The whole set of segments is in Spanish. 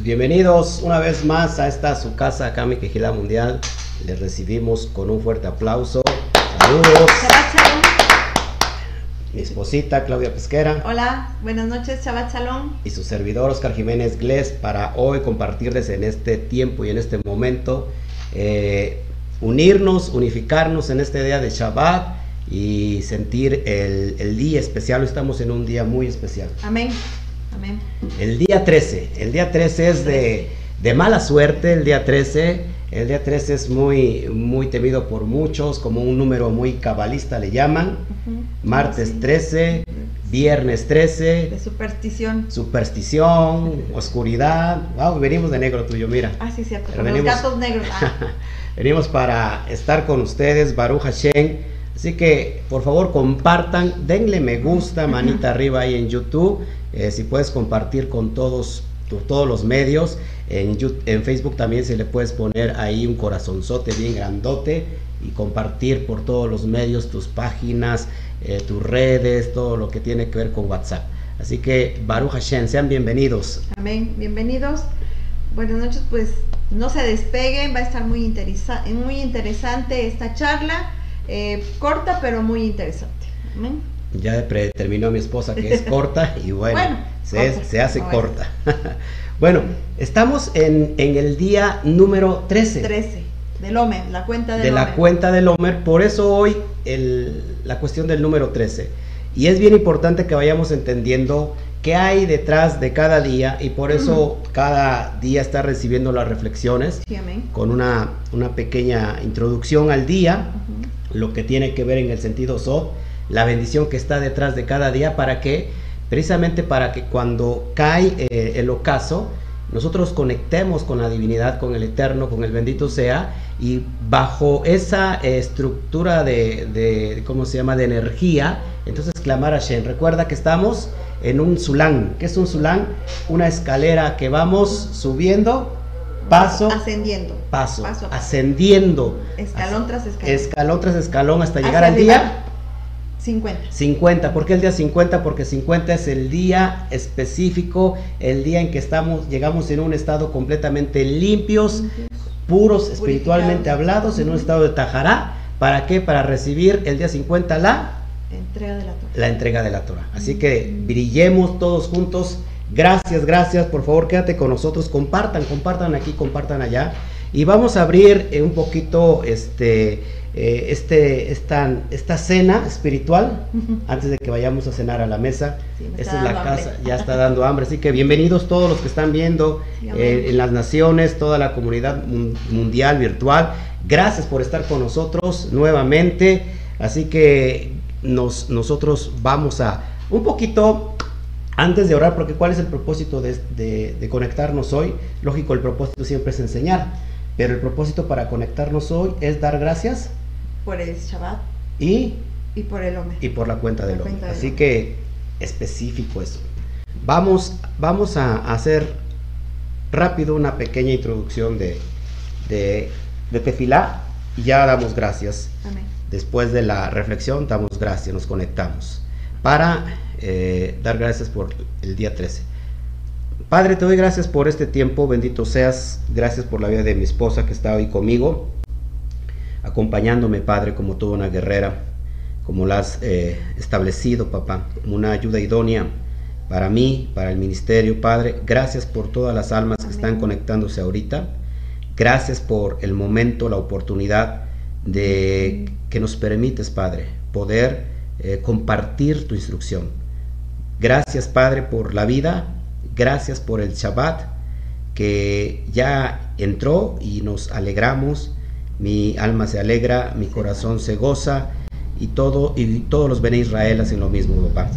Pues bienvenidos una vez más a esta su casa, Kami Quejila Mundial. Les recibimos con un fuerte aplauso. Saludos. Shabbat. Mi esposita Claudia Pesquera Hola, buenas noches, Shabbat Shalom. y su servidor Oscar Jiménez Glés para hoy compartirles en este tiempo y en este momento eh, unirnos, unificarnos en este día de Shabbat y sentir el, el día especial. Hoy estamos en un día muy especial. Amén. Amén. El día 13, el día 13 es de, de mala suerte, el día 13, el día 13 es muy, muy temido por muchos, como un número muy cabalista le llaman, Ujú. martes Sí. 13, viernes 13, De superstición. superstición, oscuridad, wow, venimos de negro tuyo, mira, Ah, sí, cierto. Pero venimos- los gatos negros. Ah, venimos para estar con ustedes, Baruch Hashem, así que por favor compartan, denle me gusta, manita arriba ahí en YouTube, eh, si puedes compartir con todos, tu- todos los medios, en, en Facebook también se le puedes poner ahí un corazonzote bien grandote y compartir por todos los medios tus páginas, eh, tus redes, todo lo que tiene que ver con WhatsApp. Así que Baruch Hashem, sean bienvenidos. Amén. Bienvenidos. Buenas noches, pues no se despeguen, va a estar muy, muy interesante esta charla, eh, corta pero muy interesante. Amén. Ya predeterminó mi esposa que es corta y bueno, Bueno, se, corta. se hace No, corta. bueno, estamos en, en el día número 13, 13, del Omer, la cuenta del de la Omer. cuenta del Homer, por eso hoy el- la cuestión del número 13. Y es bien importante que vayamos entendiendo qué hay detrás de cada día y por eso cada día está recibiendo las reflexiones Sí, con una, una pequeña introducción al día Ujú. lo que tiene que ver en el sentido so, la bendición que está detrás de cada día para que, precisamente para que cuando cae eh, el ocaso, nosotros conectemos con la divinidad, con el eterno, con el bendito sea, y bajo esa eh, estructura de, de, ¿cómo se llama?, de energía, entonces clamar a Shen. Recuerda que estamos en un sulán. ¿Qué es un sulán? Una escalera que vamos subiendo, paso, Ascendiendo. paso, Paso ascendiendo. Escalón tras escalón. Escalón tras escalón hasta llegar al día 50. 50. ¿Por qué el día 50? Porque 50 es el día específico, el día en que estamos, llegamos en un estado completamente limpios, puros, espiritualmente hablados, en un estado de tajará. ¿Para qué? Para recibir el día 50 la, Entrega de la torre. la entrega de la Torah. Así que brillemos todos juntos. Gracias, gracias. Por favor, quédate con nosotros. Compartan, compartan aquí, compartan allá. Y vamos a abrir eh, un poquito este, eh, este, esta, esta cena espiritual antes de que vayamos a cenar a la mesa. Sí, me es la casa, hambre. ya está dando hambre. Así que bienvenidos todos los que están viendo eh, en las naciones, toda la comunidad mun- mundial, virtual. Gracias por estar con nosotros nuevamente. Así que nos, nosotros vamos a un poquito antes de orar, porque ¿cuál es el propósito de, de- de conectarnos hoy? Lógico, el propósito siempre es enseñar, pero el propósito para conectarnos hoy es dar gracias Por el Shabbat y, y por el Omer. y por la cuenta del La hombre. cuenta Así hombre. que específico eso. Vamos, vamos a hacer rápido una pequeña introducción de, de, de Tefilá y ya damos gracias. Amén. Después de la reflexión, damos gracias, nos conectamos para eh, dar gracias por el día 13. Padre, te doy gracias por este tiempo, bendito seas, gracias por la vida de mi esposa que está hoy conmigo, acompañándome, Padre, como toda una guerrera, como la has eh, establecido, papá, como una ayuda idónea para mí, para el ministerio, Padre. Gracias por todas las almas que están conectándose ahorita. Gracias por el momento, la oportunidad de que nos permites, Padre, poder eh, compartir tu instrucción. Gracias, Padre, por la vida. Gracias por el Shabbat que ya entró y nos alegramos. Mi alma se alegra, mi corazón se goza y todo y todos los Bene Israel hacen lo mismo, papá.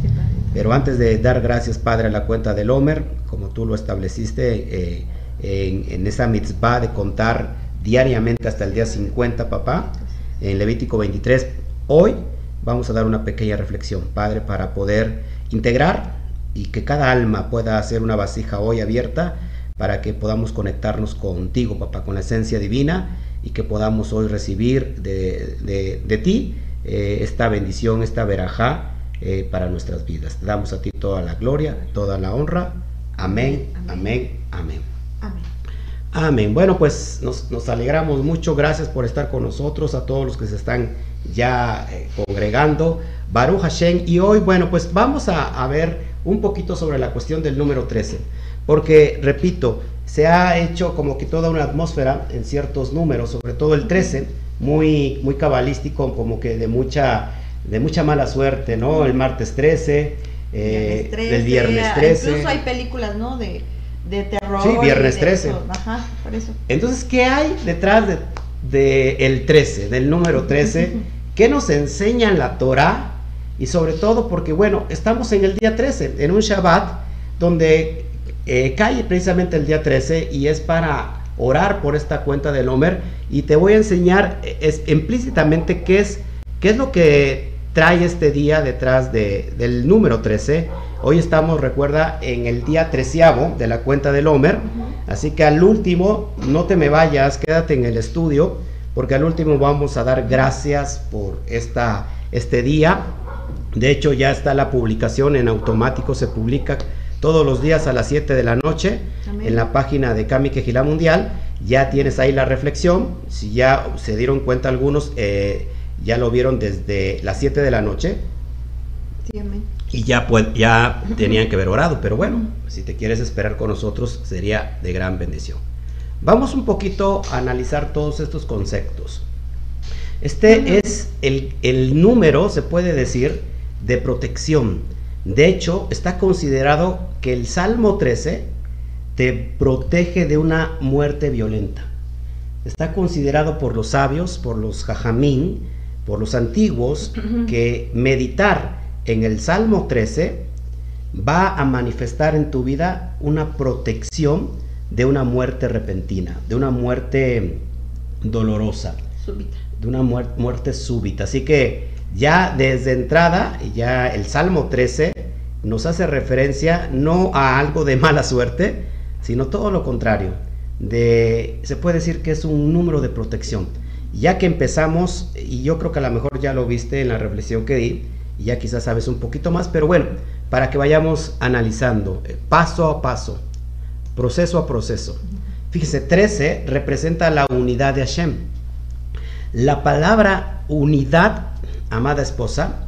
Pero antes de dar gracias, Padre, a la cuenta del Homer, como tú lo estableciste eh, en, en esa mitzvah de contar diariamente hasta el día 50, papá, en Levítico 23, hoy vamos a dar una pequeña reflexión, Padre, para poder integrar y que cada alma pueda hacer una vasija hoy abierta para que podamos conectarnos contigo, papá, con la esencia divina y que podamos hoy recibir de, de- de ti eh, esta bendición, esta verajá eh, para nuestras vidas. Te damos a ti toda la gloria, toda la honra. Amén, amén, amén. Amén. Bueno, pues nos, nos, alegramos mucho. Gracias por estar con nosotros, a todos los que se están ya eh, congregando. Baruch Hashem. Y hoy, bueno, pues vamos a, a, ver un poquito sobre la cuestión del número 13. Porque, repito, se ha hecho como que toda una atmósfera en ciertos números, sobre todo el 13, muy, muy cabalístico, como que de mucha, de mucha mala suerte, ¿no? El martes 13, eh, 13 el viernes 13. Incluso hay películas, ¿no? De, de terror. Sí, viernes 13. Eso. Ajá, por eso. Entonces, ¿qué hay detrás de, de el 13, del número 13? ¿Qué nos enseña en la Torah? Y sobre todo porque, bueno, estamos en el día 13, en un Shabbat, donde eh, cae precisamente el día 13 y es para orar por esta cuenta del Homer. Y te voy a enseñar eh, es, implícitamente qué es, qué es lo que trae este día detrás de, del número 13. Hoy estamos, recuerda, en el día treceavo de la cuenta del Homer. Así que al último, no te me vayas, quédate en el estudio, porque al último vamos a dar gracias por esta, este día. De hecho, ya está la publicación en automático, se publica todos los días a las 7 de la noche Amén. en la página de Kami Quejilá Mundial. Ya tienes ahí la reflexión. Si ya se dieron cuenta algunos, eh, ya lo vieron desde las 7 de la noche. Sí, amén. Y ya, pues, ya tenían que haber orado, pero bueno, si te quieres esperar con nosotros sería de gran bendición. Vamos un poquito a analizar todos estos conceptos. Este es el, el número, se puede decir, de protección. De hecho, está considerado que el Salmo 13 te protege de una muerte violenta. Está considerado por los sabios, por los jajamín, por los antiguos, que meditar en el Salmo 13 va a manifestar en tu vida una protección de una muerte repentina, de una muerte dolorosa, súbita. de una muerte, muerte súbita. Así que ya desde entrada, ya el Salmo 13 nos hace referencia no a algo de mala suerte, sino todo lo contrario. Se puede decir que es un número de protección. Ya que empezamos, y yo creo que a lo mejor ya lo viste en la reflexión que di, y ya quizás sabes un poquito más, pero bueno, para que vayamos analizando eh, paso a paso, proceso a proceso. Fíjese, 13 representa la unidad de Hashem. La palabra unidad, amada esposa,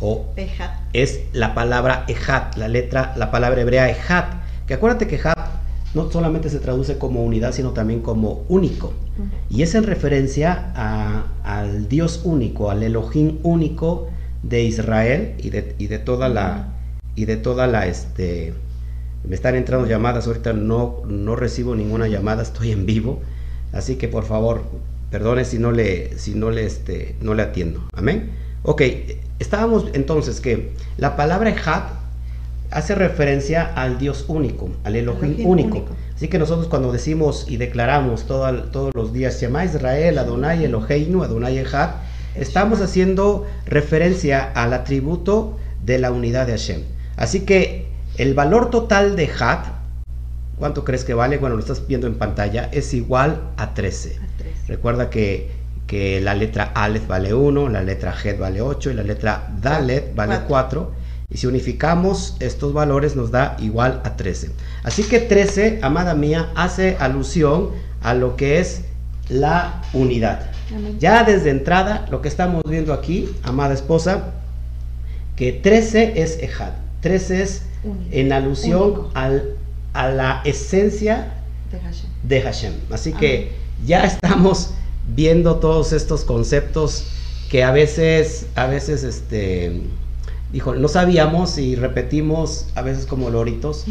o Ejat. es la palabra Ejat, la letra, la palabra hebrea Ejat, que acuérdate que Ejat no solamente se traduce como unidad, sino también como único. Y es en referencia a, al Dios único, al Elohim único de Israel y de, y de toda la y de toda la este me están entrando llamadas ahorita no no recibo ninguna llamada estoy en vivo así que por favor perdone si no le si no le este no le atiendo amén ok estábamos entonces que la palabra Ejat hace referencia al Dios único al Elohim, Elohim único. único. así que nosotros cuando decimos y declaramos todo, todos los días Shema Israel Adonai Eloheinu Adonai Ejat estamos haciendo referencia al atributo de la unidad de Hashem. Así que el valor total de Hat, ¿cuánto crees que vale? Bueno, lo estás viendo en pantalla, es igual a 13. A tres. Recuerda que, que la letra Aleph vale 1, la letra Het vale 8 y la letra Dalet vale Cuatro. 4. Y si unificamos estos valores nos da igual a 13. Así que 13, amada mía, hace alusión a lo que es la unidad. Amén. Ya desde entrada, lo que estamos viendo aquí, amada esposa, que 13 es Ejad. 13 es Único. en alusión al, a la esencia De Hashem. de Hashem. Así Amén. que ya estamos viendo todos estos conceptos que a veces, a veces, este, dijo, no sabíamos y repetimos a veces como loritos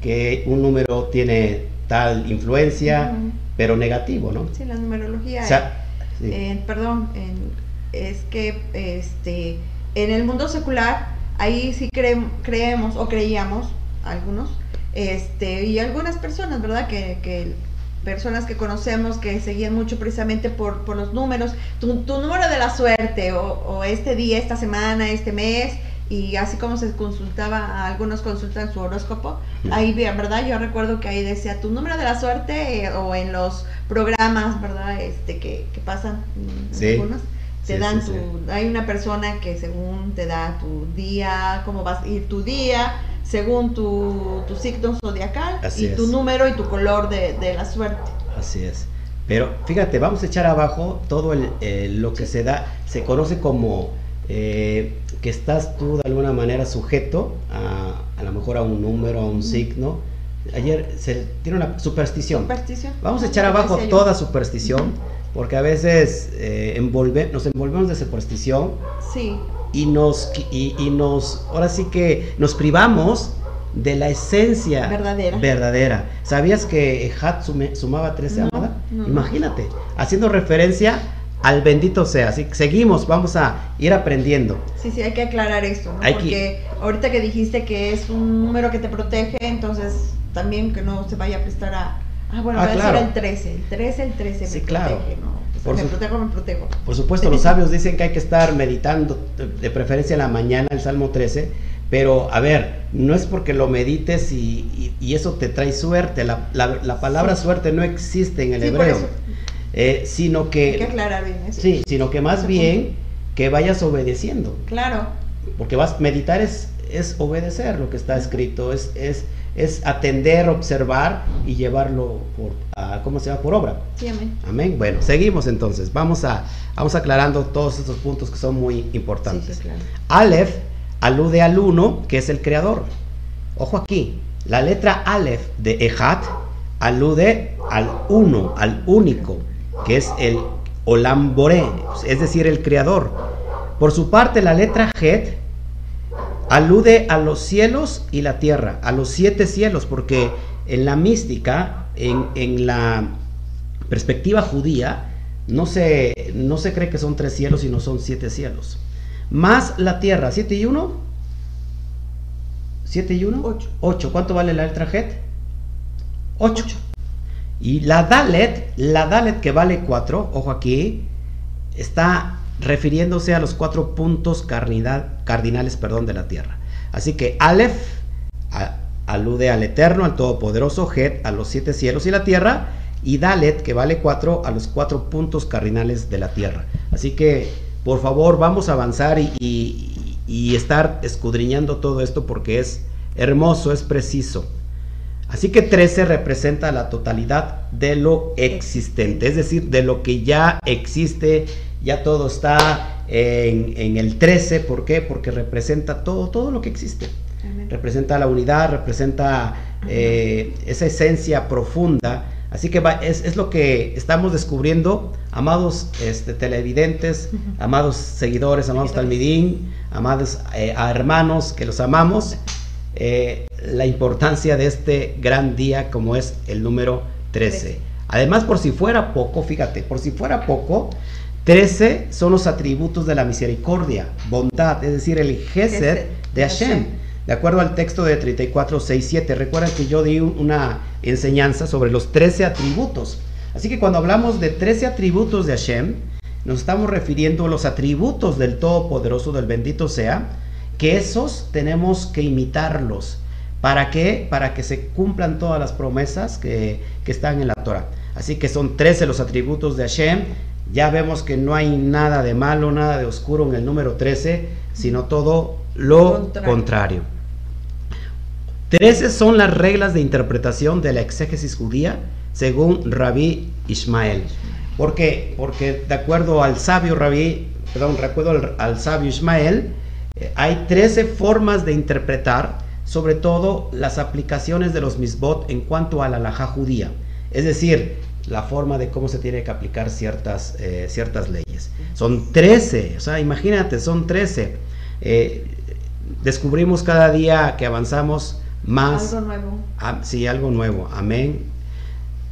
que un número tiene tal influencia, pero negativo, ¿no? Sí, la numerología. O sea, sí. eh, perdón, es que este, en el mundo secular, ahí sí creem- creemos o creíamos, algunos, este, y algunas personas, ¿verdad? Que, que personas que conocemos que seguían mucho precisamente por, por los números, tu, tu número de la suerte, o, o este día, esta semana, este mes, y así como se consultaba, algunos consultan su horóscopo, ahí, ¿verdad? Yo recuerdo que ahí decía tu número de la suerte, eh, o en los programas, ¿verdad? Este, que, que pasan, mm, Sí. algunos, te Sí, dan sí, tu, sí. hay una persona que según te da tu día, cómo vas a ir tu día, según tu, tu signo zodiacal Así y tu es. número y tu color de, de la suerte. Así es. Pero fíjate, vamos a echar abajo todo el, eh, lo que se da, se conoce como eh, que estás tú de alguna manera sujeto a, a lo mejor a un número, a un signo. Ayer se tiene una superstición. Superstición. Vamos a echar abajo toda superstición, porque a veces eh, envolve- nos envolvemos de superstición Sí, y nos, y, y nos, ahora sí que nos privamos de la esencia Verdadera. verdadera. ¿Sabías que Hat sume- sumaba 13 No, amada? no. Imagínate, haciendo referencia al bendito sea. Así que seguimos, vamos a ir aprendiendo. sí, sí, hay que aclarar esto, ¿no? Hay que- Porque ahorita que dijiste que es un número que te protege, entonces también que no se vaya a prestar a... Ah, bueno, Ah, voy a decir el 13, el 13, el 13 Sí, me claro. protege, ¿no? Por me su- protejo, me protejo. Por supuesto, los sabios dicen que hay que estar meditando, de- preferencia en la mañana, el Salmo 13, pero a ver, no es porque lo medites y, y- y eso te trae suerte. La, la- la palabra suerte no existe en el Sí, hebreo, eh, sino Hay que que, aclarar bien eso. sí, sino que más bien que vayas obedeciendo, Claro, porque vas meditar es, es obedecer lo que está escrito, es, es, es atender, observar y llevarlo por, a- ¿cómo se llama? Por obra. sí, amén. Amén. Bueno, seguimos entonces. Vamos a vamos aclarando todos estos puntos que son muy importantes. sí, claro. Aleph alude al uno, que es el creador. Ojo aquí, la letra Aleph de Ejat alude al uno, al único, que es el Olam Boré, es decir, el creador. Por su parte, la letra Het alude a los cielos y la tierra, a los siete cielos, porque en la mística, en, en la perspectiva judía, no se, no se cree que son tres cielos, sino son siete cielos. Más la tierra, ¿siete y uno? ¿Siete y uno? Ocho. Ocho. ¿Cuánto vale la letra Het? Ocho. Y la Dalet, la Dalet que vale 4, ojo aquí, está refiriéndose a los cuatro puntos cardinal- cardinales perdón, de la Tierra. Así que Aleph alude al Eterno, al Todopoderoso, Het a los siete cielos y la Tierra, y Dalet, que vale 4, a los cuatro puntos cardinales de la Tierra. Así que, por favor, vamos a avanzar y, y- y estar escudriñando todo esto porque es hermoso, es preciso. Así que 13 representa la totalidad de lo existente, es decir, de lo que ya existe, ya todo está en, en el 13, ¿por qué? Porque representa todo, todo lo que existe. Amén. Representa la unidad, representa eh, esa esencia profunda. Así que va- es, es lo que estamos descubriendo, amados este, televidentes, amados seguidores, amados talmidín, amados eh, a hermanos que los amamos eh, la importancia de este gran día como es el número 13. Trece. Además, por si fuera poco, fíjate, por si fuera poco, 13 son los atributos de la misericordia, bondad, es decir, el Gesed de Hashem. De acuerdo al texto de 34, 6, 7, recuerdan que yo di un- una enseñanza sobre los 13 atributos. Así que cuando hablamos de 13 atributos de Hashem, nos estamos refiriendo a los atributos del Todopoderoso, del bendito sea, que esos tenemos que imitarlos. ¿Para qué? Para que se cumplan todas las promesas que, que están en la Torah. Así que son 13 los atributos de Hashem. Ya vemos que no hay nada de malo, nada de oscuro en el número 13, sino todo lo Contrario. contrario. 13 son las reglas de interpretación de la exégesis judía según Rabí Ismael. ¿Por qué? Porque de acuerdo al sabio Rabí, perdón, recuerdo al, al sabio Ismael, eh, hay 13 formas de interpretar, sobre todo las aplicaciones de los misbot en cuanto a la halajá judía. Es decir, la forma de cómo se tiene que aplicar ciertas, eh, ciertas leyes. Son 13, o sea, imagínate, son 13. Eh, descubrimos cada día que avanzamos más. Algo nuevo. Sí, algo nuevo. Amén.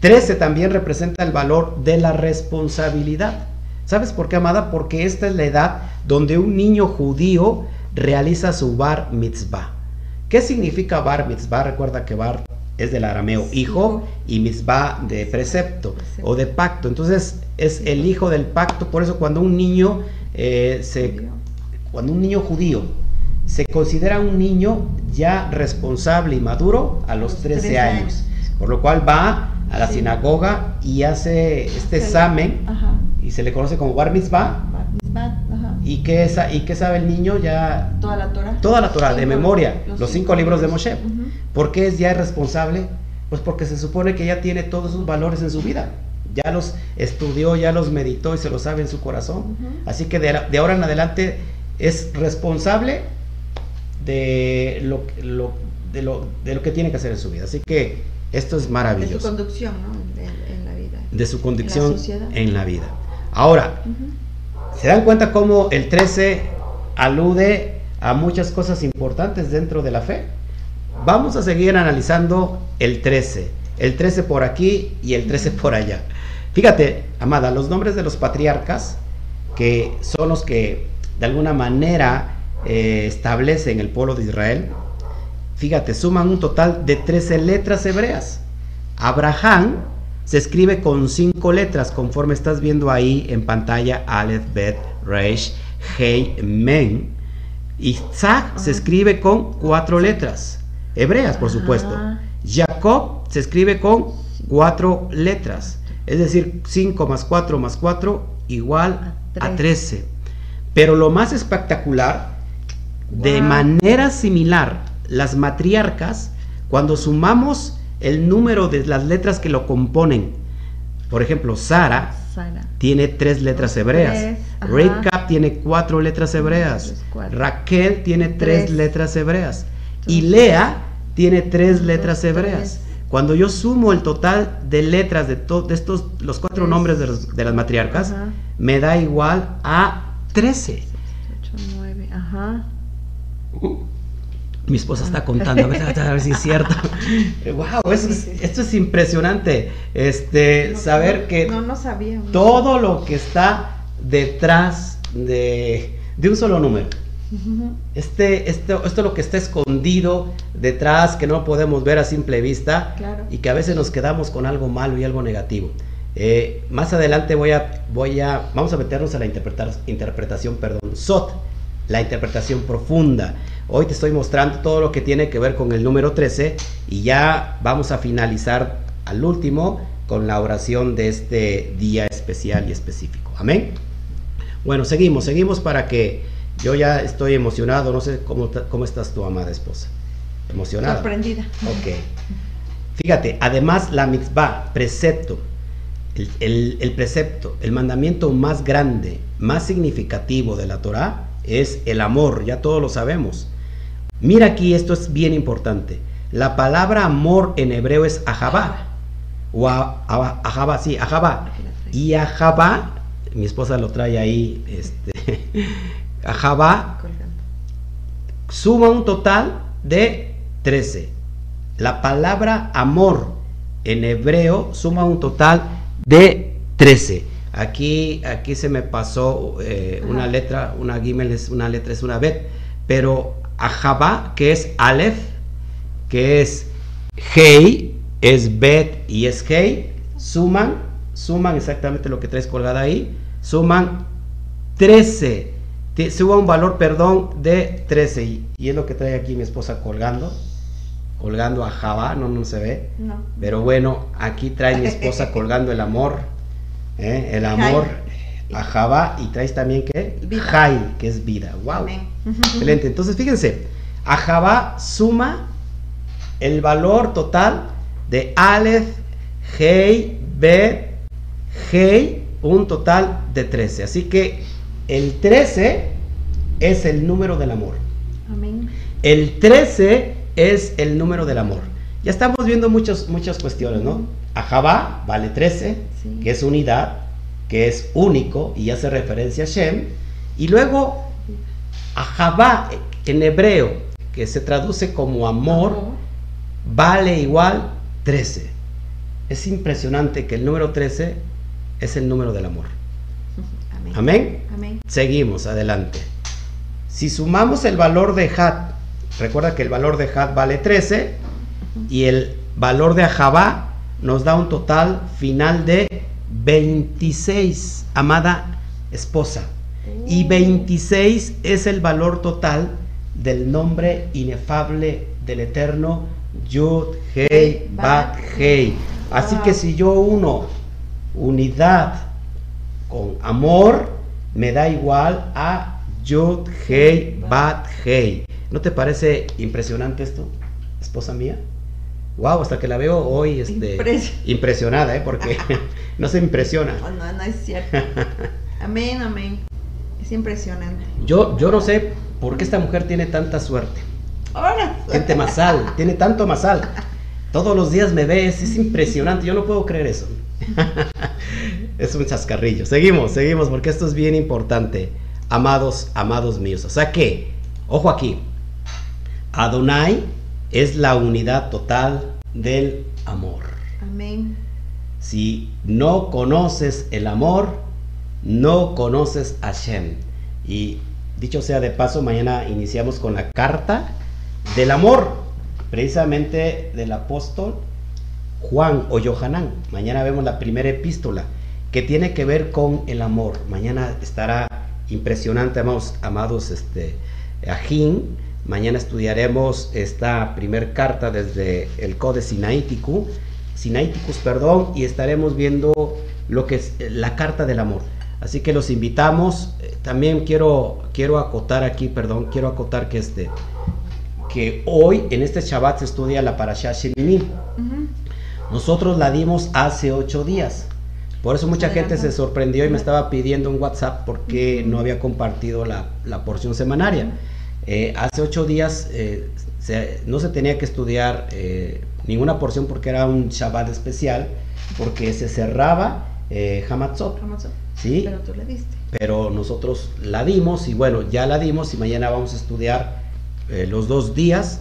13 también representa el valor de la responsabilidad. ¿Sabes por qué, amada? Porque esta es la edad donde un niño judío realiza su bar mitzvah. ¿Qué significa bar mitzvah? Recuerda que bar es del arameo hijo y mitzvah de precepto o de pacto. Entonces es el hijo del pacto. Por eso cuando un niño eh, se, Judío. cuando un niño judío se considera un niño ya responsable y maduro a los 13, 13 años. Por lo cual va a la sinagoga y hace este examen y se le conoce como bar mitzvah. ¿Y qué, y qué sabe el niño? Ya... Toda la Torah. Toda la Torah, de memoria. Los, cinco, libros de Moshe. ¿Por qué es ya responsable? Pues porque se supone que ya tiene todos esos valores en su vida. Ya los estudió, ya los meditó y se los sabe en su corazón. Así que de, de, ahora en adelante es responsable de lo, lo, de, lo, de lo que tiene que hacer en su vida. Así que esto es maravilloso. De su conducción, ¿no? en la vida. De su conducción en la, vida. Ahora, ¿se dan cuenta cómo el 13 alude a muchas cosas importantes dentro de la fe? Vamos a seguir analizando el 13. El 13 por aquí y el 13 por allá. Fíjate, amada, los nombres de los patriarcas, que son los que de alguna manera eh, establecen el pueblo de Israel, fíjate, suman un total de 13 letras hebreas. Abraham se escribe con cinco letras, conforme estás viendo ahí en pantalla, Aleph, Bet, Reish, Hei, Men. Isaac se escribe con cuatro letras, hebreas por supuesto. Jacob se escribe con cuatro letras, es decir, 5 más 4 más 4 igual a 13. Pero lo más espectacular, de manera similar, las matriarcas, cuando sumamos el número de las letras que lo componen, por ejemplo, Sara, tiene tres letras hebreas, Recap tiene cuatro letras hebreas, Raquel tiene tres, letras hebreas y Lea tiene tres letras hebreas. Cuando yo sumo el total de letras de, de estos, los cuatro nombres de, las matriarcas, me da igual a 13. 8, 9, ajá. Mi esposa está contando, a ver, si es cierto. wow, esto es impresionante. Este, saber que no, todo lo que está detrás de, de un solo número. Este, esto, esto es lo que está escondido detrás, que no podemos ver a simple vista y que a veces nos quedamos con algo malo y algo negativo. Eh, más adelante voy a, voy a, vamos a meternos a la interpretación, perdón, SOT, la interpretación profunda. Hoy te estoy mostrando todo lo que tiene que ver con el número 13 y ya vamos a finalizar al último con la oración de este día especial y específico. Amén. Bueno, seguimos, seguimos para que yo ya estoy emocionado, no sé cómo, cómo estás tu amada esposa. Emocionada. Sorprendida. Ok. Fíjate, además la mitzvah, precepto, el, el, precepto, el mandamiento más grande, más significativo de la Torah es el amor, ya todos lo sabemos. Mira aquí, esto es bien importante. La palabra amor en hebreo es ahabá. O ahabá, sí, ahabá. Y ahabá, mi esposa lo trae ahí, este, ahabá, suma un total de 13. La palabra amor en hebreo suma un total de 13. Aquí, aquí se me pasó eh, una letra, una gimel es una letra, es una bet, pero Ajaba, que es Aleph, que es Hei, es Bet y es Hei, suman, suman exactamente lo que traes colgada ahí, suman 13, suba un valor, perdón, de 13, y, es lo que trae aquí mi esposa colgando, colgando a Java, no, no se ve, pero bueno, aquí trae mi esposa colgando el amor, ¿eh? el amor a Java y traes también que Jai, que es vida. Wow. Excelente. Entonces, fíjense, a Java suma el valor total de Aleph, Hei, Bet, Hei, un total de 13. Así que el 13 es el número del amor. Amén. El 13 es el número del amor. Ya estamos viendo muchas, muchas cuestiones, ¿no? A Java vale 13, que es unidad que es único y hace referencia a Shem, y luego Ahabá en hebreo, que se traduce como amor, vale igual 13. Es impresionante que el número 13 es el número del amor. Amén. Amén. Seguimos adelante. Si sumamos el valor de Had, recuerda que el valor de Had vale 13 y el valor de Ahabá nos da un total final de 26, amada esposa. Y 26 es el valor total del nombre inefable del Eterno Yud Hei Bat Hei. Así que si yo uno unidad con amor, me da igual a Yud, Hei, Bat, Hei. ¿No te parece impresionante esto, esposa mía? Wow, hasta que la veo hoy este, impresionada, ¿eh? porque no se impresiona. No, no, no es cierto. Amén, amén. Es impresionante. Yo, yo no sé por qué esta mujer tiene tanta suerte. Ahora. Gente masal, tiene tanto masal. Todos los días me ves, es impresionante, yo no puedo creer eso. es un chascarrillo. Seguimos, seguimos, porque esto es bien importante. Amados, amados míos. O sea que, ojo aquí, Adonai es la unidad total del amor. Amén. Si no conoces el amor, no conoces a Shem. Y dicho sea de paso, mañana iniciamos con la carta del amor, precisamente del apóstol Juan o Johanán. Mañana vemos la primera epístola que tiene que ver con el amor. Mañana estará impresionante, amados, amados este, Ajín Mañana estudiaremos esta primer carta desde el Code Sinaiticus, Sinaiticus, perdón, y estaremos viendo lo que es la carta del amor. Así que los invitamos. Eh, también quiero, quiero acotar aquí, perdón, quiero acotar que este que hoy en este Shabbat se estudia la Parashá Shemini. Nosotros la dimos hace ocho días. Por eso mucha gente se sorprendió y me estaba pidiendo un WhatsApp porque no había compartido la, la porción semanaria. Eh, hace ocho días eh, no se tenía que estudiar eh, ninguna porción porque era un Shabbat especial, porque se cerraba Hamatzot. ¿sí? Pero tú diste. Pero nosotros la dimos y bueno, ya la dimos y mañana vamos a estudiar los dos días,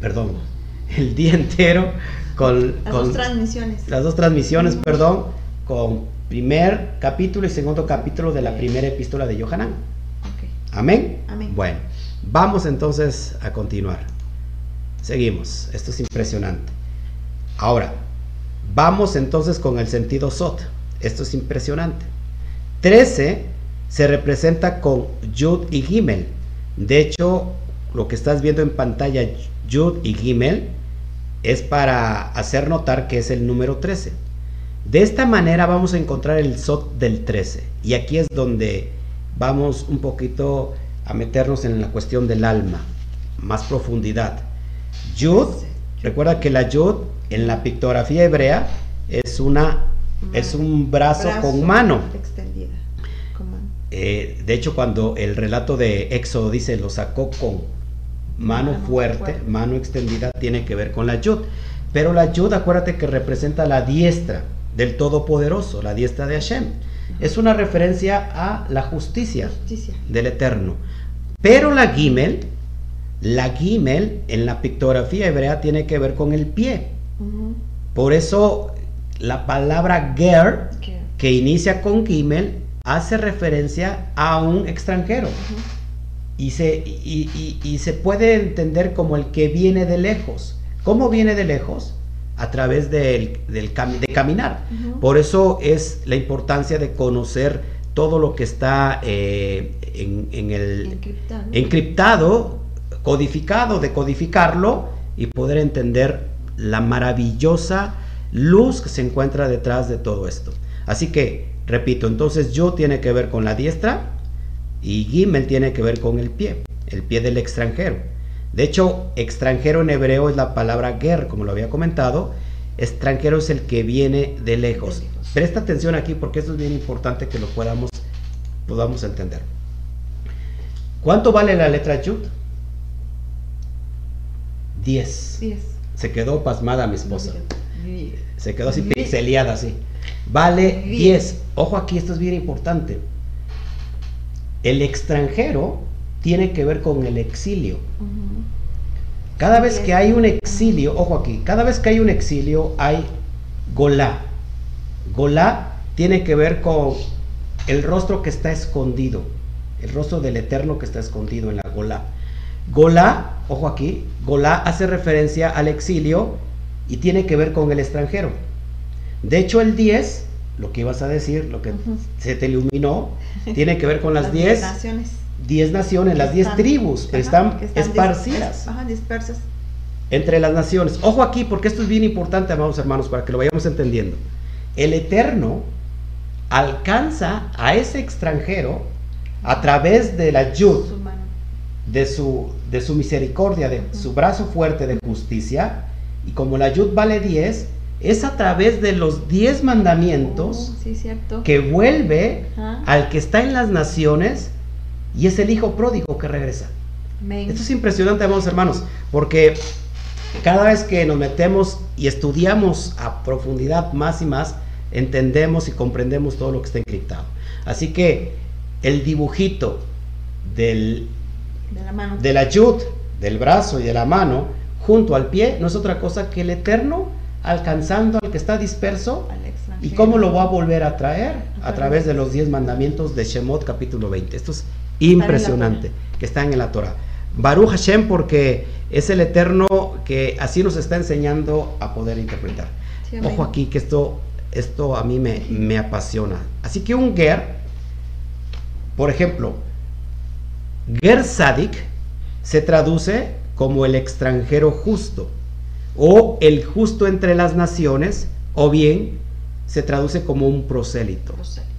perdón, el día entero con las dos transmisiones. Las dos transmisiones, perdón, con primer capítulo y segundo capítulo de la primera epístola de Yohanan. Amén. Amén. Bueno. Vamos entonces a continuar. Seguimos. Esto es impresionante. Ahora, vamos entonces con el sentido SOT. Esto es impresionante. 13 se representa con Yud y Gimel. De hecho, lo que estás viendo en pantalla, Yud y Gimel, es para hacer notar que es el número 13. De esta manera vamos a encontrar el SOT del 13. Y aquí es donde vamos un poquito a meternos en la cuestión del alma, más profundidad. Yud, recuerda que la Yud en la pictografía hebrea es una es un brazo, con mano. Extendida. Eh, de hecho, cuando el relato de Éxodo dice lo sacó con mano, fuerte, mano extendida, tiene que ver con la Yud. Pero la Yud, acuérdate que representa la diestra del Todopoderoso, la diestra de Hashem. Es una referencia a la justicia. del Eterno. Pero la Gimel, la Gimel en la pictografía hebrea tiene que ver con el pie. Por eso la palabra ger, que inicia con Gimel, hace referencia a un extranjero. y, se, y, se puede entender como el que viene de lejos. ¿Cómo viene de lejos? A través del, de caminar. Por eso es la importancia de conocer todo lo que está eh, en, el encriptado. codificado, decodificarlo y poder entender la maravillosa luz que se encuentra detrás de todo esto. Así que, repito, entonces yo tiene que ver con la diestra y Gimel tiene que ver con el pie, el pie del extranjero. De hecho, extranjero en hebreo es la palabra ger, como lo había comentado. Extranjero es el que viene de lejos. Presta atención aquí porque esto es bien importante que lo podamos, podamos entender. ¿Cuánto vale la letra Yud? 10. Se quedó pasmada mi esposa. Se quedó así pixeleada así. Vale 10. Ojo aquí, esto es bien importante. El extranjero tiene que ver con el exilio. Cada vez que hay un exilio, ojo aquí, cada vez que hay un exilio hay golá. Golá tiene que ver con el rostro que está escondido el rostro del Eterno que está escondido en la Golá. Golá, ojo aquí, Golá hace referencia al exilio y tiene que ver con el extranjero. De hecho, el 10, lo que ibas a decir, lo que se te iluminó, tiene que ver con las 10 naciones. 10 naciones, las 10 tribus están, esparcidas. dispersas. Entre las naciones. Ojo aquí, porque esto es bien importante, amados hermanos, para que lo vayamos entendiendo. El Eterno alcanza a ese extranjero a través de la yud, de su, de su misericordia, de su brazo fuerte de justicia, y como la yud vale 10, es a través de los 10 mandamientos Oh, sí, que vuelve Ajá. al que está en las naciones y es el hijo pródigo que regresa. Amén. Esto es impresionante, amados hermanos, porque cada vez que nos metemos y estudiamos a profundidad más y más, entendemos y comprendemos todo lo que está encriptado. Así que el dibujito del, De la mano. de la yud, del brazo y de la mano, junto al pie, no es otra cosa que el eterno alcanzando al que está disperso ¿Y cómo lo va a volver a traer? A través de los diez mandamientos de Shemot capítulo 20. Esto es impresionante, que están en la Torah. Baruch Hashem porque es el Eterno que así nos está enseñando a poder interpretar. Sí. Ojo aquí que esto, esto a mí me, me apasiona. Así que un Ger, por ejemplo, Ger Sadik se traduce como el extranjero justo o el justo entre las naciones o bien se traduce como un prosélito. Prosélito.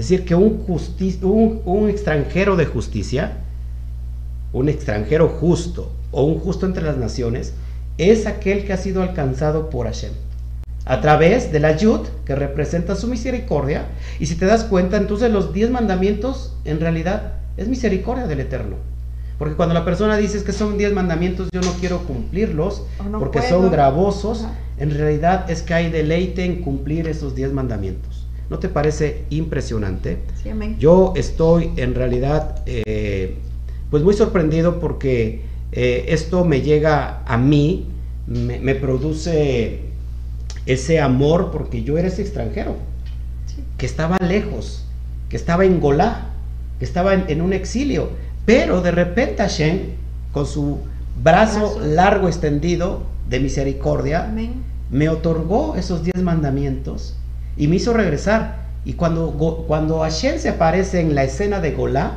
Es decir, que un, justi- un, un extranjero de justicia, un extranjero justo o un justo entre las naciones, es aquel que ha sido alcanzado por Hashem. A través de la Yud, que representa su misericordia. Y si te das cuenta, entonces los diez mandamientos en realidad es misericordia del Eterno. Porque cuando la persona dice "Es que son diez mandamientos, yo no quiero cumplirlos no porque puedo". son gravosos, en realidad es que hay deleite en cumplir esos diez mandamientos. ¿No te parece impresionante? Sí, amén. Yo estoy en realidad eh, pues muy sorprendido porque eh, esto me llega a mí, me, me produce ese amor porque yo era ese extranjero, Sí. que estaba lejos, que estaba en Golá, que estaba en, en un exilio, pero de repente Hashem, con su brazo Brazo. largo extendido de misericordia, Amén. me otorgó esos diez mandamientos y me hizo regresar. Y cuando, cuando Hashem se aparece en la escena de Golá,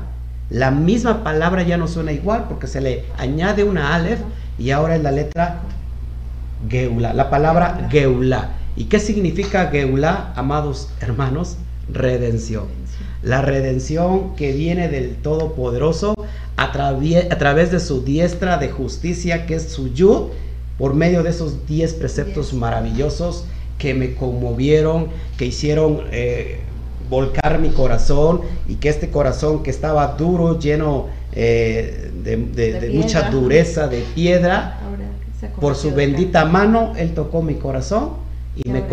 la misma palabra ya no suena igual porque se le añade una Aleph y ahora es la letra Geula, la palabra Geula. ¿Y qué significa Geula, amados hermanos? Redención. La redención que viene del Todopoderoso a, a través de su diestra de justicia, que es su yud, por medio de esos diez preceptos Diez. maravillosos que me conmovieron, que hicieron eh, volcar mi corazón y que este corazón que estaba duro, lleno eh, de, de- De de mucha dureza, de piedra, por su bendita mano, Él tocó mi corazón y, Y me,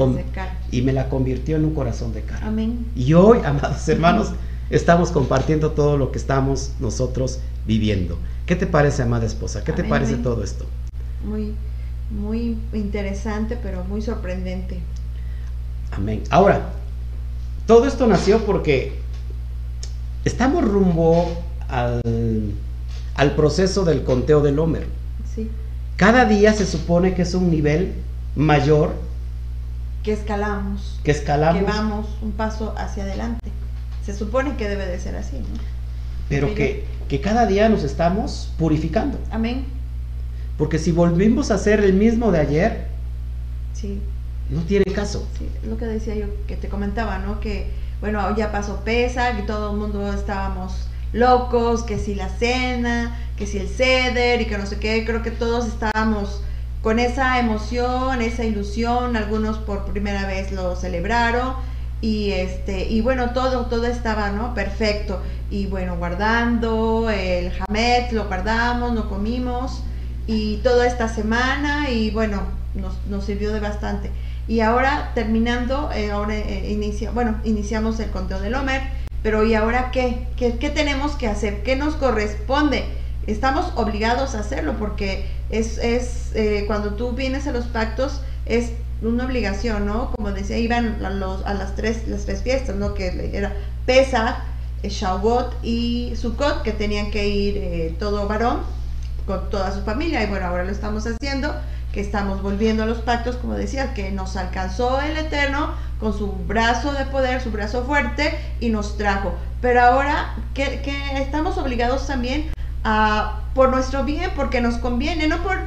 y me la convirtió en un corazón de carne. Amén. Y hoy, amados hermanos, estamos compartiendo todo lo que estamos nosotros viviendo. ¿Qué te parece, amada esposa? ¿Qué te parece todo esto? Muy, muy interesante, pero muy sorprendente. Amén. Ahora, todo esto nació porque estamos rumbo al, al proceso del conteo del Homer. Sí. Cada día se supone que es un nivel mayor Que escalamos. que escalamos, Que vamos un paso hacia adelante. Se supone que debe de ser así, ¿no? pero que cada día nos estamos purificando. Amén. Porque si volvimos a ser el mismo de ayer, Sí. no tiene caso. Sí, lo que decía yo, que te comentaba, ¿no? Que, bueno, ya pasó pesa, que todo el mundo estábamos locos, que si la cena, que si el ceder y que no sé qué, creo que todos estábamos con esa emoción, esa ilusión, algunos por primera vez lo celebraron y este y bueno, todo todo estaba, ¿no? Perfecto. Y bueno, guardando el hamet, lo guardamos, lo comimos y toda esta semana y bueno, nos, nos sirvió de bastante. Y ahora terminando, eh, ahora eh, inicia, bueno, iniciamos el conteo del Homer, pero ¿y ahora qué? qué? qué tenemos que hacer? ¿Qué nos corresponde? Estamos obligados a hacerlo porque es, es eh, cuando tú vienes a los pactos es una obligación, ¿no? Como decía, iban a, los, a las, tres, las tres fiestas, ¿no? Que era Pesach, eh, Shavuot y Sukkot, que tenían que ir todo varón toda su familia. Y bueno, ahora lo estamos haciendo, que estamos volviendo a los pactos, como decía, que nos alcanzó el Eterno con su brazo de poder, su brazo fuerte, y nos trajo. Pero ahora que, que estamos obligados también a, por nuestro bien, porque nos conviene, no por,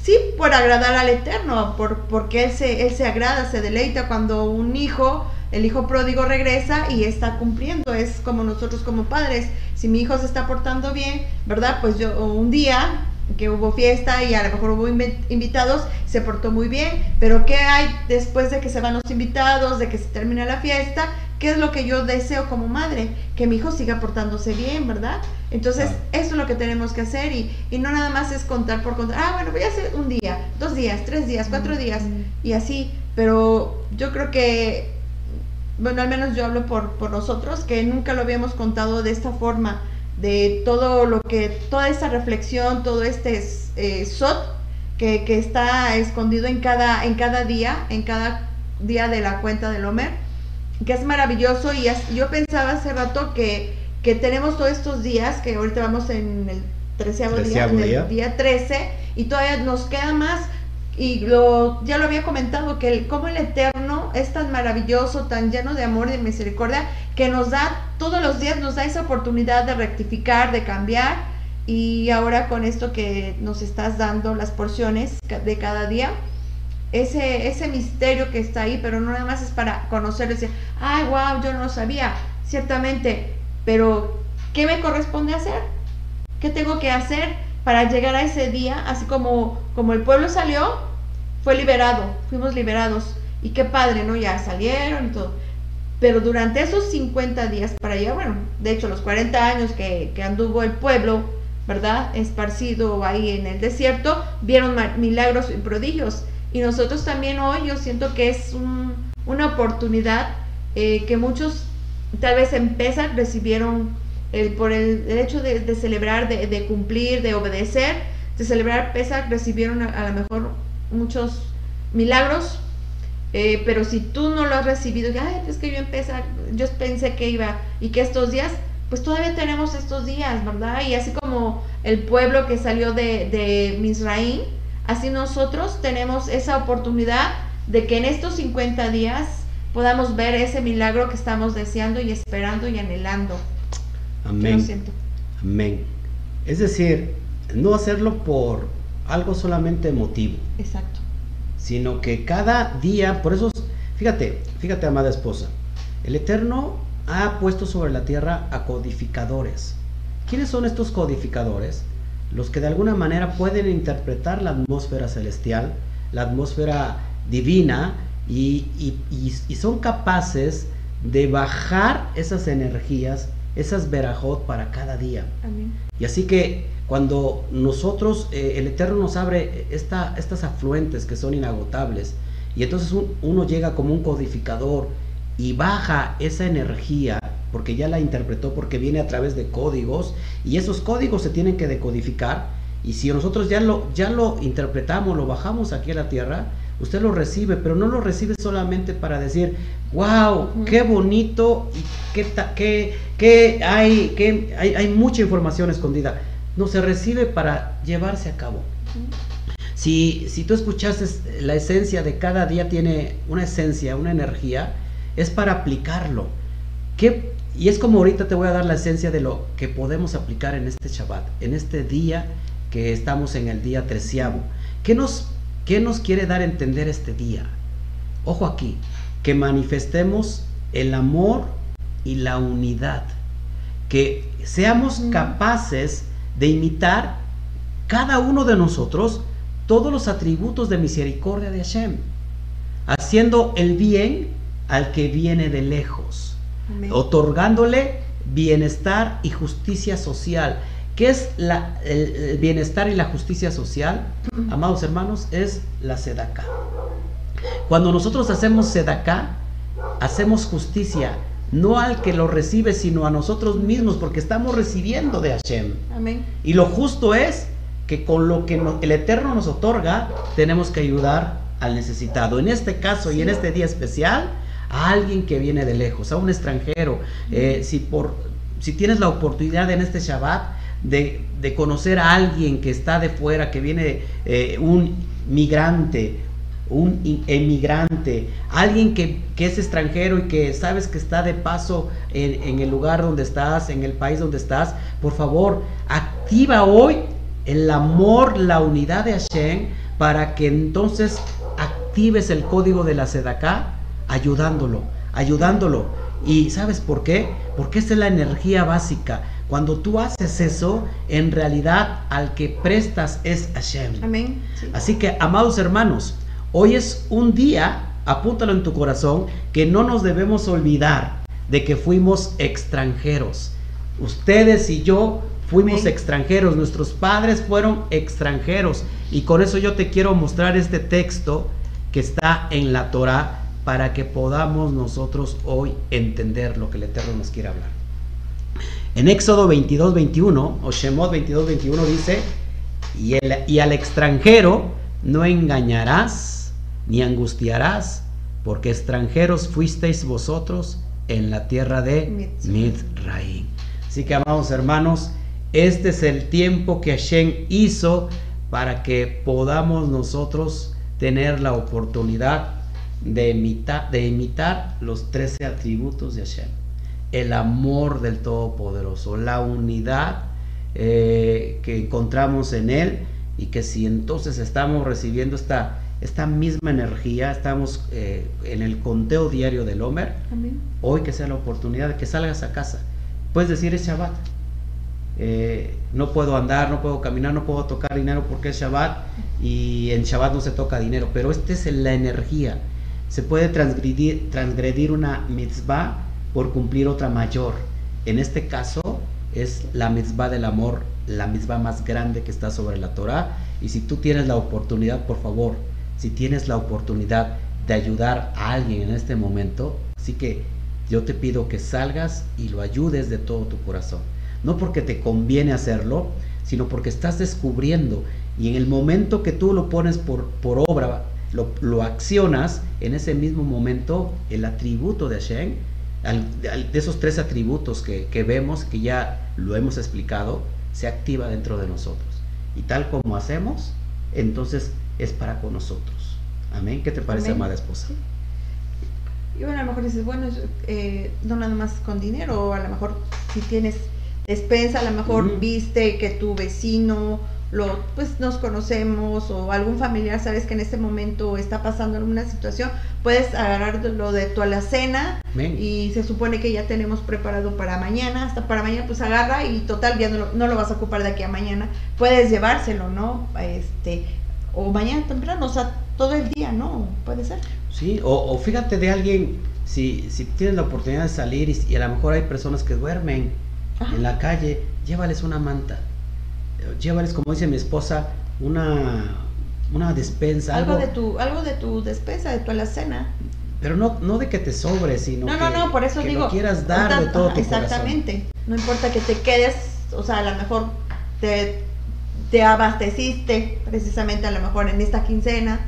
sí, por agradar al Eterno, por, porque él se, él se agrada, se deleita cuando un hijo el hijo pródigo regresa y está cumpliendo. Es como nosotros como padres. Si mi hijo se está portando bien, ¿verdad? Pues yo un día que hubo fiesta y a lo mejor hubo invitados, se portó muy bien, pero ¿qué hay después de que se van los invitados, de que se termina la fiesta? ¿Qué es lo que yo deseo como madre? Que mi hijo siga portándose bien, ¿verdad? Entonces, eso es lo que tenemos que hacer y, y, no nada más es contar por contar, ah, bueno, voy a hacer un día, dos días, tres días, cuatro días y así, pero yo creo que, bueno, al menos yo hablo por, por nosotros, que nunca lo habíamos contado de esta forma, de todo lo que, toda esta reflexión, todo este eh, SOT que, que, está escondido en cada, en cada día, en cada día de la cuenta del Homer que es maravilloso. Y yo pensaba hace rato que, que, tenemos todos estos días, que ahorita vamos en el treceavo día, en el día. 13, y todavía nos queda más, y lo, ya lo había comentado, que el, como el Eterno es tan maravilloso, tan lleno de amor y de misericordia, que nos da, todos los días nos da esa oportunidad de rectificar, de cambiar, y ahora con esto que nos estás dando, las porciones de cada día, ese, ese misterio que está ahí, pero no nada más es para conocerlo y decir, ay, wow, yo no lo sabía, ciertamente, pero ¿qué me corresponde hacer? ¿Qué tengo que hacer para llegar a ese día? Así como, como el pueblo salió, fue liberado, fuimos liberados, y qué padre, ¿no? Ya salieron y todo. Pero durante esos 50 días para allá, bueno, de hecho los 40 años que, anduvo el pueblo, ¿verdad? Esparcido ahí en el desierto, vieron milagros y prodigios. Y nosotros también hoy yo siento que es una oportunidad eh, que muchos tal vez Pesach recibieron por el, hecho de, celebrar, de, cumplir, de obedecer, de celebrar Pesach recibieron a, lo mejor muchos milagros, eh, pero si tú no lo has recibido, ay, es que yo empecé, yo pensé que iba y que estos días, pues todavía tenemos estos días, ¿verdad? Y así como el pueblo que salió de, de Misraín, Así nosotros tenemos esa oportunidad de que en estos 50 días podamos ver ese milagro que estamos deseando y esperando y anhelando. Amén. Amén. Es decir, no hacerlo por algo solamente emotivo. Exacto. Sino que cada día, por eso, fíjate, fíjate, amada esposa, el Eterno ha puesto sobre la tierra a codificadores. ¿Quiénes son estos codificadores? los que de alguna manera pueden interpretar la atmósfera celestial, la atmósfera divina, y, son capaces de bajar esas energías, esas verajot para cada día. Y así que cuando nosotros, eh, el Eterno nos abre esta, estas afluentes que son inagotables, y entonces uno llega como un codificador y baja esa energía porque ya la interpretó, porque viene a través de códigos y esos códigos se tienen que decodificar y si nosotros ya lo, ya lo interpretamos, lo bajamos aquí a la tierra, usted lo recibe, pero no lo recibe solamente para decir, wow, qué bonito y qué, qué, qué hay, qué, hay, hay, mucha información escondida. No, se recibe para llevarse a cabo. Si, si tú escuchaste la esencia de cada día tiene una esencia, una energía, es para aplicarlo. ¿Qué y es como ahorita te voy a dar la esencia de lo que podemos aplicar en este Shabbat, en este día que estamos en el día treceavo. ¿Qué nos, qué nos quiere dar a entender este día? Ojo aquí, que manifestemos el amor y la unidad, que seamos capaces de imitar cada uno de nosotros todos los atributos de misericordia de Hashem, haciendo el bien al que viene de lejos otorgándole bienestar y justicia social. ¿Qué es la, el, bienestar y la justicia social? Amados hermanos, es la sedaca. Cuando nosotros hacemos sedaca, hacemos justicia, no al que lo recibe, sino a nosotros mismos, porque estamos recibiendo de Hashem. Y lo justo es que con lo que el Eterno nos otorga, tenemos que ayudar al necesitado. En este caso y en este día especial, a alguien que viene de lejos, a un extranjero. Eh, si, por, si tienes la oportunidad en este Shabbat de, conocer a alguien que está de fuera, que viene eh, un migrante, un emigrante, alguien que, es extranjero y que sabes que está de paso en, en, el lugar donde estás, en el país donde estás, por favor, activa hoy el amor, la unidad de Hashem, para que entonces actives el código de la Sedaká ayudándolo, ayudándolo. ¿Y sabes por qué? Porque esa es la energía básica. Cuando tú haces eso, en realidad al que prestas es Hashem. Amén. Así que, amados hermanos, hoy es un día, apúntalo en tu corazón, que no nos debemos olvidar de que fuimos extranjeros. Ustedes y yo fuimos extranjeros, nuestros padres fueron extranjeros. Y con eso yo te quiero mostrar este texto que está en la Torah para que podamos nosotros hoy entender lo que el Eterno nos quiere hablar. En Éxodo 22, 21, o Shemot 22, 21 dice, y, y al extranjero no engañarás ni angustiarás, porque extranjeros fuisteis vosotros en la tierra de Mitzrayim. Así que, amados hermanos, este es el tiempo que Hashem hizo para que podamos nosotros tener la oportunidad de imitar, de imitar los 13 atributos de Hashem. El amor del Todopoderoso, la unidad eh, que encontramos en Él y que si entonces estamos recibiendo esta, esta misma energía, estamos eh, en el conteo diario del Homer, hoy que sea la oportunidad de que salgas a casa. Puedes decir es Shabbat. Eh, no puedo andar, no puedo caminar, no puedo tocar dinero porque es Shabbat y en Shabbat no se toca dinero, pero esta es la energía. Se puede transgredir, transgredir una mitzvah por cumplir otra mayor. En este caso es la mitzvah del amor, la mitzvah más grande que está sobre la Torah. Y si tú tienes la oportunidad, por favor, si tienes la oportunidad de ayudar a alguien en este momento, así que yo te pido que salgas y lo ayudes de todo tu corazón. No porque te conviene hacerlo, sino porque estás descubriendo y en el momento que tú lo pones por, por obra, lo, accionas, en ese mismo momento el atributo de Hashem, de esos tres atributos que, que vemos, que ya lo hemos explicado, se activa dentro de nosotros. Y tal como hacemos, entonces es para con nosotros. Amén. ¿Qué te parece, amada esposa? Y bueno, a lo mejor dices, bueno, eh, no nada más con dinero, o a lo mejor si tienes despensa, a lo mejor viste que tu vecino lo, pues nos conocemos o algún familiar sabes que en este momento está pasando alguna situación, puedes agarrar lo de tu alacena y se supone que ya tenemos preparado para mañana, hasta para mañana pues agarra y total ya no lo, no lo vas a ocupar de aquí a mañana, puedes llevárselo, ¿no? Este, o mañana temprano, o sea, todo el día, ¿no? Puede ser. Sí, o, fíjate de alguien, si, si tienes la oportunidad de salir y, a lo mejor hay personas que duermen en la calle, llévales una manta, llévales, como dice mi esposa, una, una despensa. Algo, de tu, algo de tu despensa, de tu alacena. Pero no, no de que te sobre, sino no, que, no, no, por eso digo, lo quieras dar de todo tu Exactamente. No importa que te quedes, o sea, a lo mejor te, te abasteciste precisamente a lo mejor en esta quincena,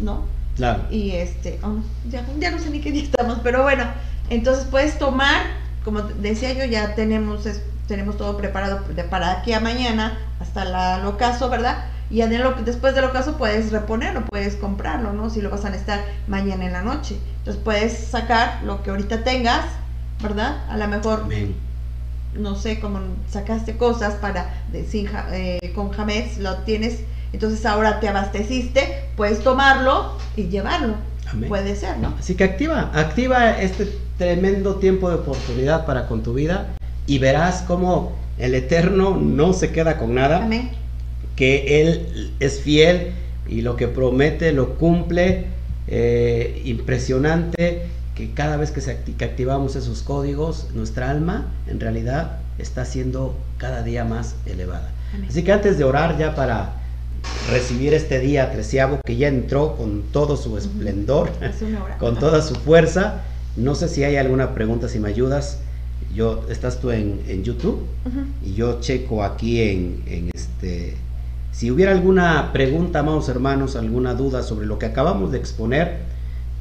¿no? Claro. Y este, oh, ya, ya no sé ni qué día estamos, pero bueno, entonces puedes tomar, como decía yo, ya tenemos, tenemos todo preparado de, para aquí a mañana hasta el ocaso, ¿verdad? Y después del ocaso puedes reponerlo, puedes comprarlo, ¿no? Si lo vas a necesitar mañana en la noche. Entonces puedes sacar lo que ahorita tengas, ¿verdad? A lo mejor, no sé, como sacaste cosas para, de, eh, con Jamés, lo tienes entonces ahora te abasteciste, puedes tomarlo y llevarlo. Puede ser, ¿no? Así que activa, activa este tremendo tiempo de oportunidad para con tu vida y verás cómo el Eterno no se queda con nada. Amén. Que Él es fiel y lo que promete lo cumple. Eh, impresionante que cada vez que, se activamos esos códigos, nuestra alma en realidad está siendo cada día más elevada. Así que antes de orar ya para recibir este día treceavo que ya entró con todo su esplendor, con toda su fuerza. No sé si hay alguna pregunta, si me ayudas. Yo, estás tú en, YouTube y yo checo aquí en, este. Si hubiera alguna pregunta, amados hermanos, alguna duda sobre lo que acabamos de exponer,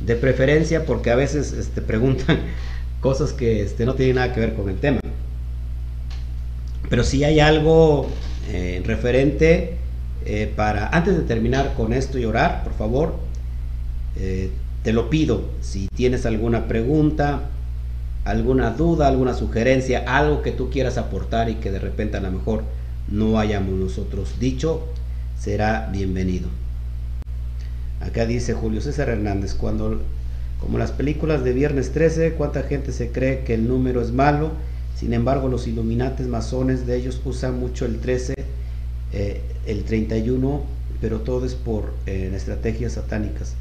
de preferencia, porque a veces este, preguntan cosas que este, no tienen nada que ver con el tema. Pero si hay algo eh, referente eh, para, antes de terminar con esto y orar, por favor, eh, te lo pido, si tienes alguna pregunta, alguna duda, alguna sugerencia, algo que tú quieras aportar y que de repente a lo mejor no hayamos nosotros dicho, será bienvenido. Acá dice Julio César Hernández, cuando, Como las películas de Viernes 13, ¿cuánta gente se cree que el número es malo? Sin embargo, los iluminantes masones de ellos usan mucho el 13, eh, el 31, pero todo es por eh, estrategias satánicas.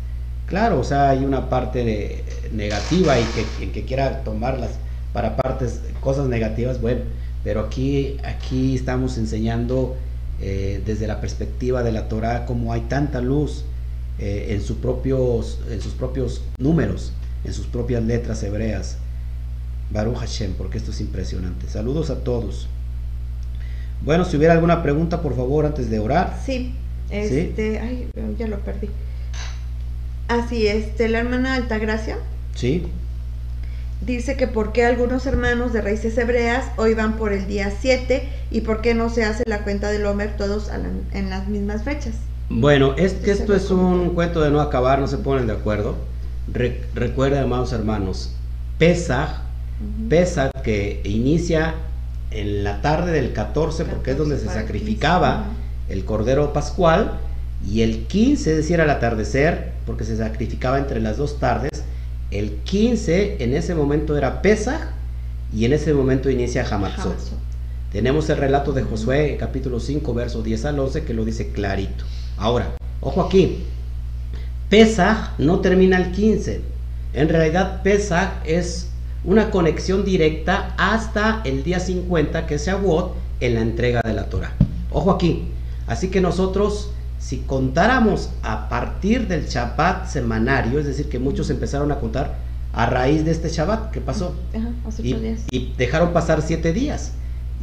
Claro, o sea, hay una parte negativa y que, que quiera tomarlas para partes, cosas negativas, bueno, pero aquí, aquí estamos enseñando eh, desde la perspectiva de la Torah cómo hay tanta luz en, sus propios, en sus propios números, en sus propias letras hebreas. Baruch Hashem, porque esto es impresionante. Saludos a todos. Bueno, si hubiera alguna pregunta, por favor, antes de orar. Sí, este, ay, ya lo perdí. Así, este, la hermana Altagracia. Sí. Dice que por qué algunos hermanos de raíces hebreas hoy van por el día 7 y por qué no se hace la cuenta del Homer todos en las mismas fechas. Bueno, es que esto es un cuento de no acabar, no se ponen de acuerdo. recuerden, amados hermanos, Pesach Pesa que inicia en la tarde del 14, porque es donde se sacrificaba el cordero pascual, y el 15, es decir, al atardecer, porque se sacrificaba entre las dos tardes, el 15 en ese momento era Pesach y en ese momento inicia Hamatzot. Tenemos el relato de Josué, capítulo 5, verso 10 al 11, que lo dice clarito. Ahora, ojo aquí, Pesach no termina el 15. En realidad, Pesach es una conexión directa hasta el día 50, que es Shavuot, en la entrega de la Torah. Ojo aquí. Así que nosotros, si contáramos a partir del Shabbat semanario, es decir, que muchos empezaron a contar a raíz de este Shabbat que pasó, y, y, dejaron pasar siete días,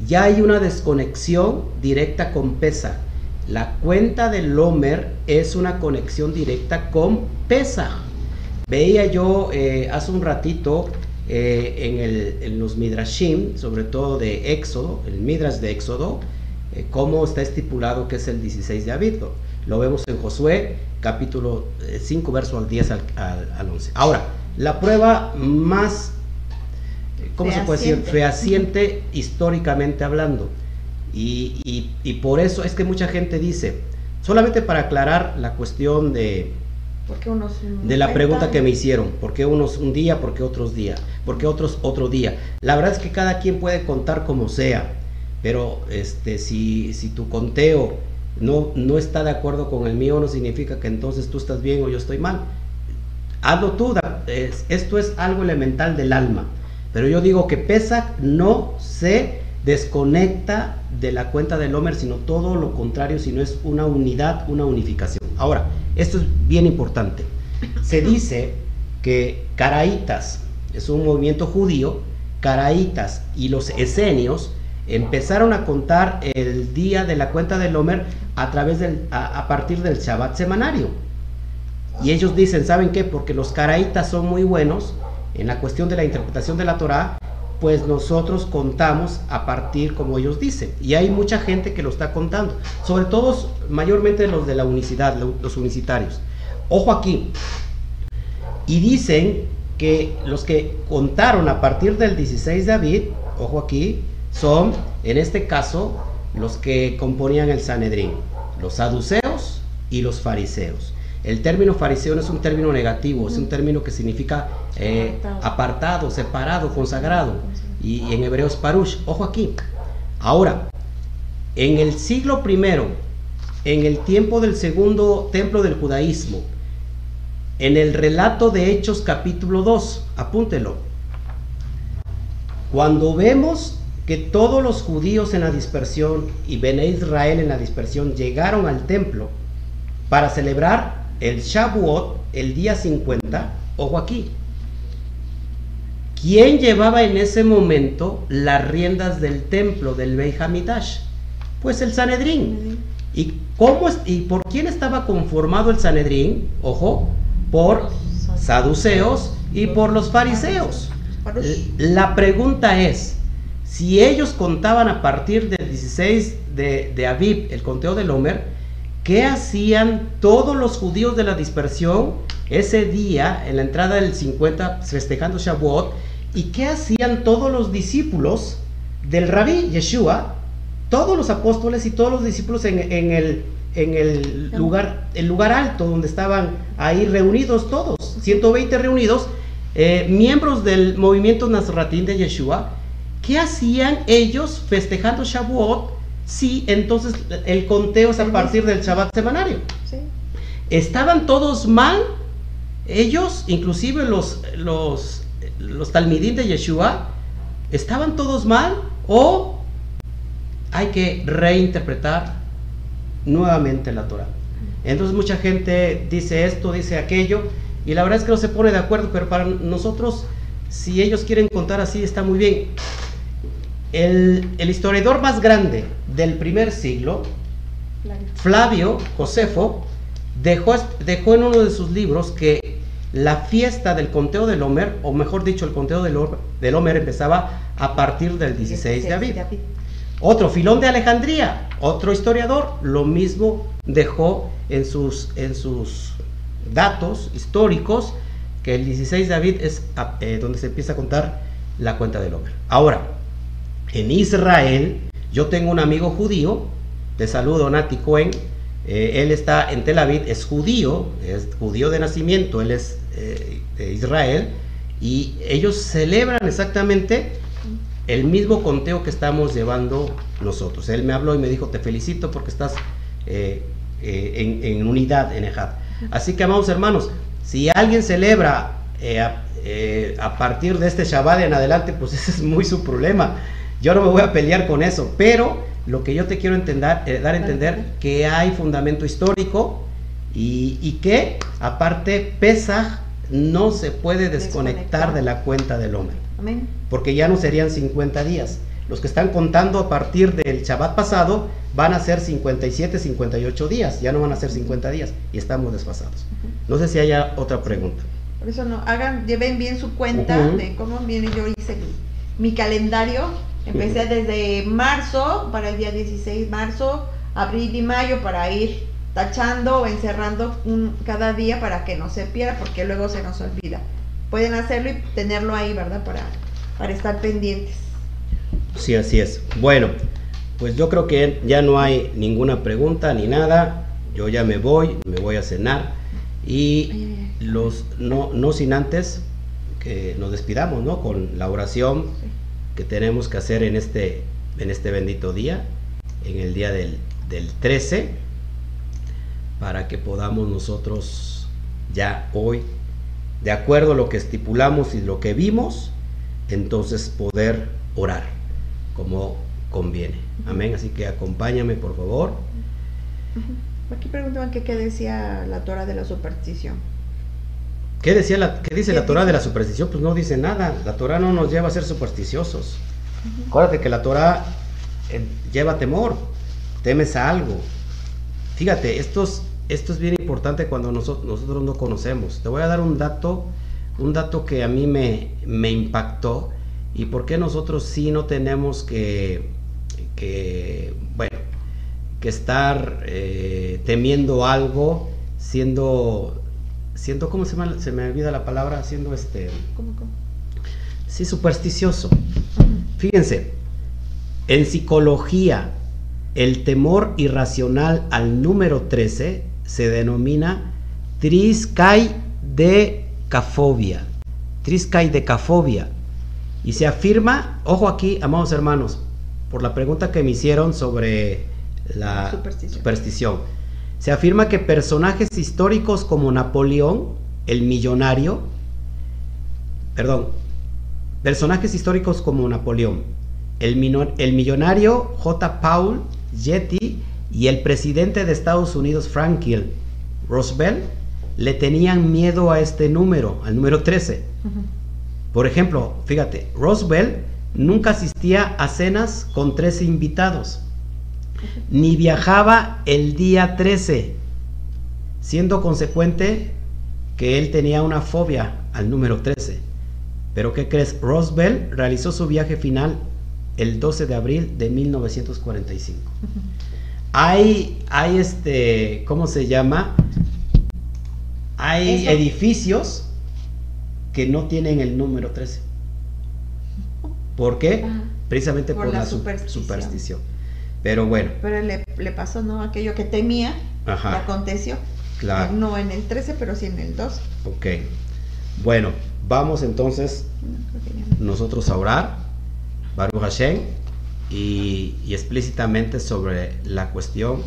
ya hay una desconexión directa con Pesa. La cuenta del Homer es una conexión directa con Pesa. Veía yo eh, hace un ratito eh, en, los Midrashim, sobre todo de Éxodo, el Midrash de Éxodo, eh, cómo está estipulado que es el 16 de Abid. Lo vemos en Josué, capítulo 5, eh, verso al 10 al, 11. Ahora, la prueba más, ¿cómo se puede decir? Fehaciente históricamente hablando. Y, y por eso es que mucha gente dice, solamente para aclarar la cuestión de de la pregunta que me hicieron, ¿por qué unos un día, por qué otros días? ¿Por qué otros otro día? La verdad es que cada quien puede contar como sea, pero este, si, si tu conteo no, no está de acuerdo con el mío, no significa que entonces tú estás bien o yo estoy mal. Hazlo tú, esto es algo elemental del alma. Pero yo digo que Pesach no se desconecta de la cuenta del Homer, sino todo lo contrario, sino es una unidad, una unificación. Ahora, esto es bien importante. Se dice que Caraítas es un movimiento judío, Caraítas y los esenios empezaron a contar el día de la cuenta del Homer a, través del, a, partir del Shabbat semanario. Y ellos dicen, ¿saben qué? Porque los caraítas son muy buenos en la cuestión de la interpretación de la Torah, pues nosotros contamos a partir como ellos dicen. Y hay mucha gente que lo está contando, sobre todo mayormente los de la unicidad, los unicitarios. Ojo aquí. Y dicen que los que contaron a partir del 16 de David, ojo aquí, son en este caso los que componían el Sanedrín, los saduceos y los fariseos. El término fariseo no es un término negativo, es un término que significa eh, apartado, separado, consagrado. Y, en hebreo es parush. Ojo aquí. Ahora, en el siglo primero, en el tiempo del segundo templo del judaísmo, en el relato de Hechos capítulo 2, apúntelo. Cuando vemos que todos los judíos en la dispersión y Bene Israel en la dispersión llegaron al templo para celebrar el Shavuot, el día 50, ojo aquí. ¿Quién llevaba en ese momento las riendas del templo del Beit Pues el Sanedrín. ¿Y, cómo, ¿Y por quién estaba conformado el Sanedrín? Ojo, por saduceos y por los fariseos. La pregunta es, si ellos contaban a partir del 16 de, de Aviv, el conteo del Homer, ¿qué hacían todos los judíos de la dispersión ese día, en la entrada del 50, festejando Shavuot? ¿Y qué hacían todos los discípulos del rabí Yeshua? Todos los apóstoles y todos los discípulos en, el, lugar alto donde estaban ahí reunidos todos, 120 reunidos, eh, miembros del movimiento Nazratín de Yeshua, ¿qué hacían ellos festejando Shavuot si entonces el conteo es a partir del Shabbat semanario? ¿Estaban todos mal? Ellos, inclusive los, los, los talmidín de Yeshua, ¿estaban todos mal? ¿O hay que reinterpretar nuevamente la Torah? Entonces mucha gente dice esto, dice aquello, y la verdad es que no se pone de acuerdo, pero para nosotros, si ellos quieren contar así, está muy bien. El, el historiador más grande del primer siglo, Flavio Josefo, dejó, dejó en uno de sus libros que la fiesta del conteo del Homer, o mejor dicho, el conteo del, del Homer empezaba a partir del 16 de abril. Otro, Filón de Alejandría, otro historiador, lo mismo dejó en sus, en sus datos históricos que el 16 de David es eh, donde se empieza a contar la cuenta del Homer. Ahora, en Israel, yo tengo un amigo judío, te saludo Nati Cohen, eh, él está en Tel Aviv, es judío, es judío de nacimiento, él es eh, de Israel, y ellos celebran exactamente el mismo conteo que estamos llevando nosotros. Él me habló y me dijo, te felicito porque estás en, en, unidad en Ejad. Así que, amados hermanos, si alguien celebra eh, eh, a, partir de este Shabbat en adelante, pues ese es muy su problema. Yo no me voy a pelear con eso, pero lo que yo te quiero entender, eh, dar a entender que hay fundamento histórico y, que aparte Pesach no se puede desconectar, de la cuenta del hombre. Porque ya no serían 50 días. Los que están contando a partir del Shabbat pasado van a ser 57, 58 días, ya no van a ser 50 días y estamos desfasados. No sé si haya otra pregunta. Por eso no, hagan, lleven bien su cuenta de cómo viene. Yo hice mi, calendario, empecé desde marzo para el día 16 marzo, abril y mayo para ir tachando o encerrando un, cada día para que no se pierda porque luego se nos olvida. Pueden hacerlo y tenerlo ahí, ¿verdad? Para, para estar pendientes. Sí, así es. Bueno, pues yo creo que ya no hay ninguna pregunta ni nada. Yo ya me voy, me voy a cenar. Y los no, no sin antes que nos despidamos, ¿no? Con la oración que tenemos que hacer en este, en este bendito día, en el día del, del 13, para que podamos nosotros ya hoy, de acuerdo a lo que estipulamos y lo que vimos, entonces poder orar como conviene. Amén. Así que acompáñame, por favor. Aquí preguntaban qué decía la Torah de la superstición. ¿Qué, decía la, qué dice la Torah de la superstición? Pues no dice nada. La Torah no nos lleva a ser supersticiosos. Acuérdate que la Torah eh, lleva temor. Temes a algo. Fíjate, esto es, esto es bien importante cuando nosotros, nosotros no conocemos. Te voy a dar un dato, un dato que a mí me, me impactó ¿Y por qué nosotros sí no tenemos que, bueno, que estar eh, temiendo algo, siendo, siendo, ¿cómo se me, se me olvida la palabra? Siendo este... ¿Cómo, cómo? Sí, supersticioso. Fíjense, en psicología, el temor irracional al número 13 se denomina triskaidecafobia. Triskaidecafobia. Y se afirma, ojo aquí, amados hermanos, por la pregunta que me hicieron sobre la superstición. Se afirma que personajes históricos como Napoleón, el millonario, perdón, personajes históricos como Napoleón, el, el millonario J. Paul Getty y el presidente de Estados Unidos Franklin Roosevelt le tenían miedo a este número, al número 13. Por ejemplo, fíjate, Roosevelt nunca asistía a cenas con 13 invitados, ni viajaba el día 13, siendo consecuente que él tenía una fobia al número 13. Pero ¿qué crees? Roosevelt realizó su viaje final el 12 de abril de 1945. Hay, hay este, ¿cómo se llama? Hay edificios que no tienen el número 13. ¿Por qué? Precisamente por, la, superstición. Pero bueno. Pero le, pasó, ¿no? Aquello que temía Ajá. aconteció. Claro. No en el 13, pero sí en el 12. Ok. Bueno, vamos entonces nosotros a orar, Baruch Hashem, y, y explícitamente sobre la cuestión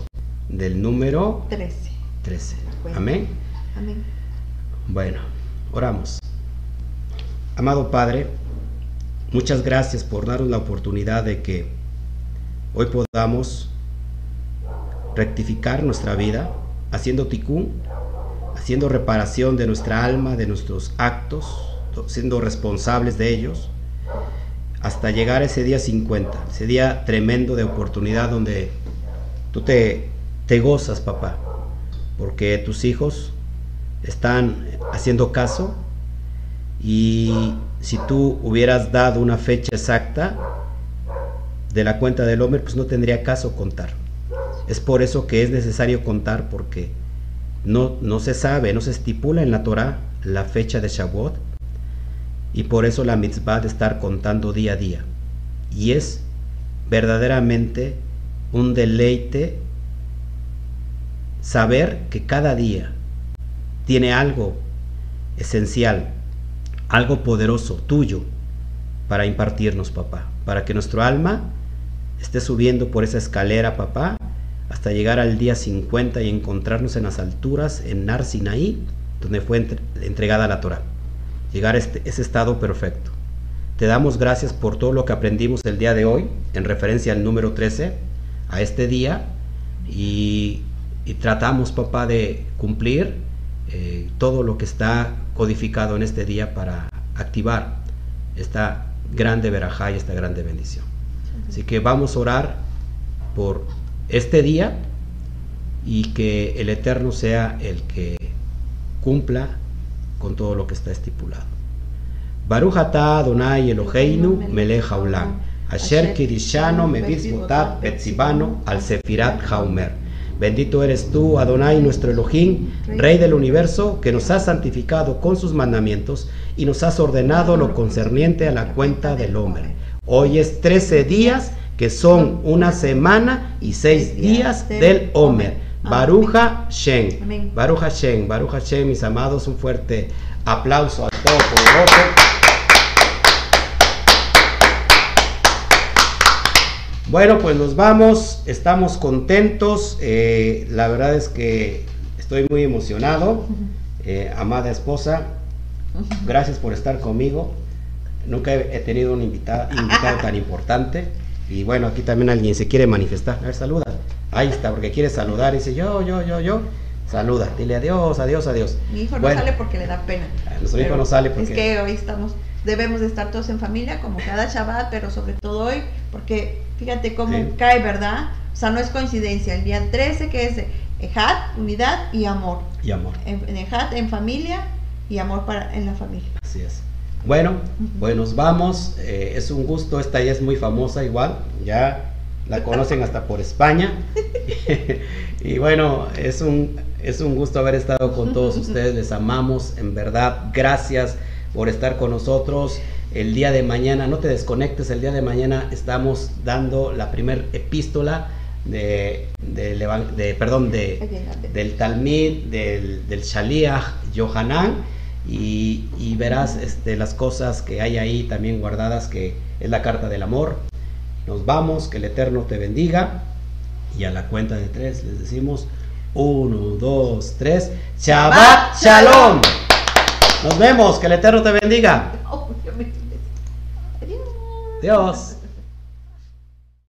del número 13. 13. Amén. Amén. Bueno, oramos. Amado Padre, muchas gracias por darnos la oportunidad de que hoy podamos rectificar nuestra vida haciendo ticún, haciendo reparación de nuestra alma, de nuestros actos, siendo responsables de ellos, hasta llegar a ese día 50, ese día tremendo de oportunidad donde tú te, te gozas, papá, porque tus hijos están haciendo caso y si tú hubieras dado una fecha exacta de la cuenta del hombre, pues no tendría caso contar. Es por eso que es necesario contar porque no, no se sabe, no se estipula en la Torah la fecha de Shavuot y por eso la mitzvah de estar contando día a día. Y es verdaderamente un deleite saber que cada día tiene algo esencial, algo poderoso tuyo para impartirnos, papá, para que nuestro alma esté subiendo por esa escalera, papá, hasta llegar al día 50 y encontrarnos en las alturas, en Nar Sinaí, donde fue entregada la Torah. Llegar a este, ese estado perfecto. Te damos gracias por todo lo que aprendimos el día de hoy, en referencia al número 13, a este día, y, tratamos, papá, de cumplir eh, todo lo que está codificado en este día para activar esta grande verajá y esta grande bendición. Así que vamos a orar por este día y que el Eterno sea el que cumpla con todo lo que está estipulado. Baruch atah Adonai Eloheinu melech haolam, asher kirishano mevizbotat betzibano al sefirat haumer. Bendito eres tú, Adonai, nuestro Elohim, Rey del universo, que nos has santificado con sus mandamientos y nos has ordenado lo concerniente a la cuenta del hombre. Hoy es 13 días que son una semana y seis días del Omer. Baruja Shen. Baruja Shen, Baruja Shen, mis amados, un fuerte aplauso al Todopoderoso. Bueno, pues nos vamos, estamos contentos. Eh, la verdad es que estoy muy emocionado. Eh, amada esposa, gracias por estar conmigo. Nunca he tenido un invitado, invitado tan importante. Y bueno, aquí también alguien se quiere manifestar. A ver, saluda. Ahí está, porque quiere saludar. Y dice yo, yo, yo, yo. Saluda. Dile adiós, adiós, adiós. Mi hijo no sale porque le da pena. Nuestro hijo no sale porque. Es que hoy estamos. Debemos de estar todos en familia, como cada Shabbat, pero sobre todo hoy, porque fíjate cómo cae, ¿verdad? O sea, no es coincidencia. El día 13, que es Ejat, unidad y amor. Y amor. En, en Ejat, en familia y amor para, en la familia. Así es. Bueno, pues nos vamos. Eh, es un gusto. Esta ya es muy famosa igual. Ya la conocen hasta por España. y bueno, es un, es un gusto haber estado con todos ustedes. Les amamos, en verdad. Gracias por estar con nosotros. El día de mañana, no te desconectes, el día de mañana estamos dando la primer epístola de, de, perdón, de, del Talmid, del, del Shaliach Yohanan y, verás este, las cosas que hay ahí también guardadas, que es la carta del amor. Nos vamos, que el Eterno te bendiga. Y a la cuenta de tres les decimos, uno, dos, tres, Shabbat Shalom. Nos vemos, que el Eterno te bendiga. Dios.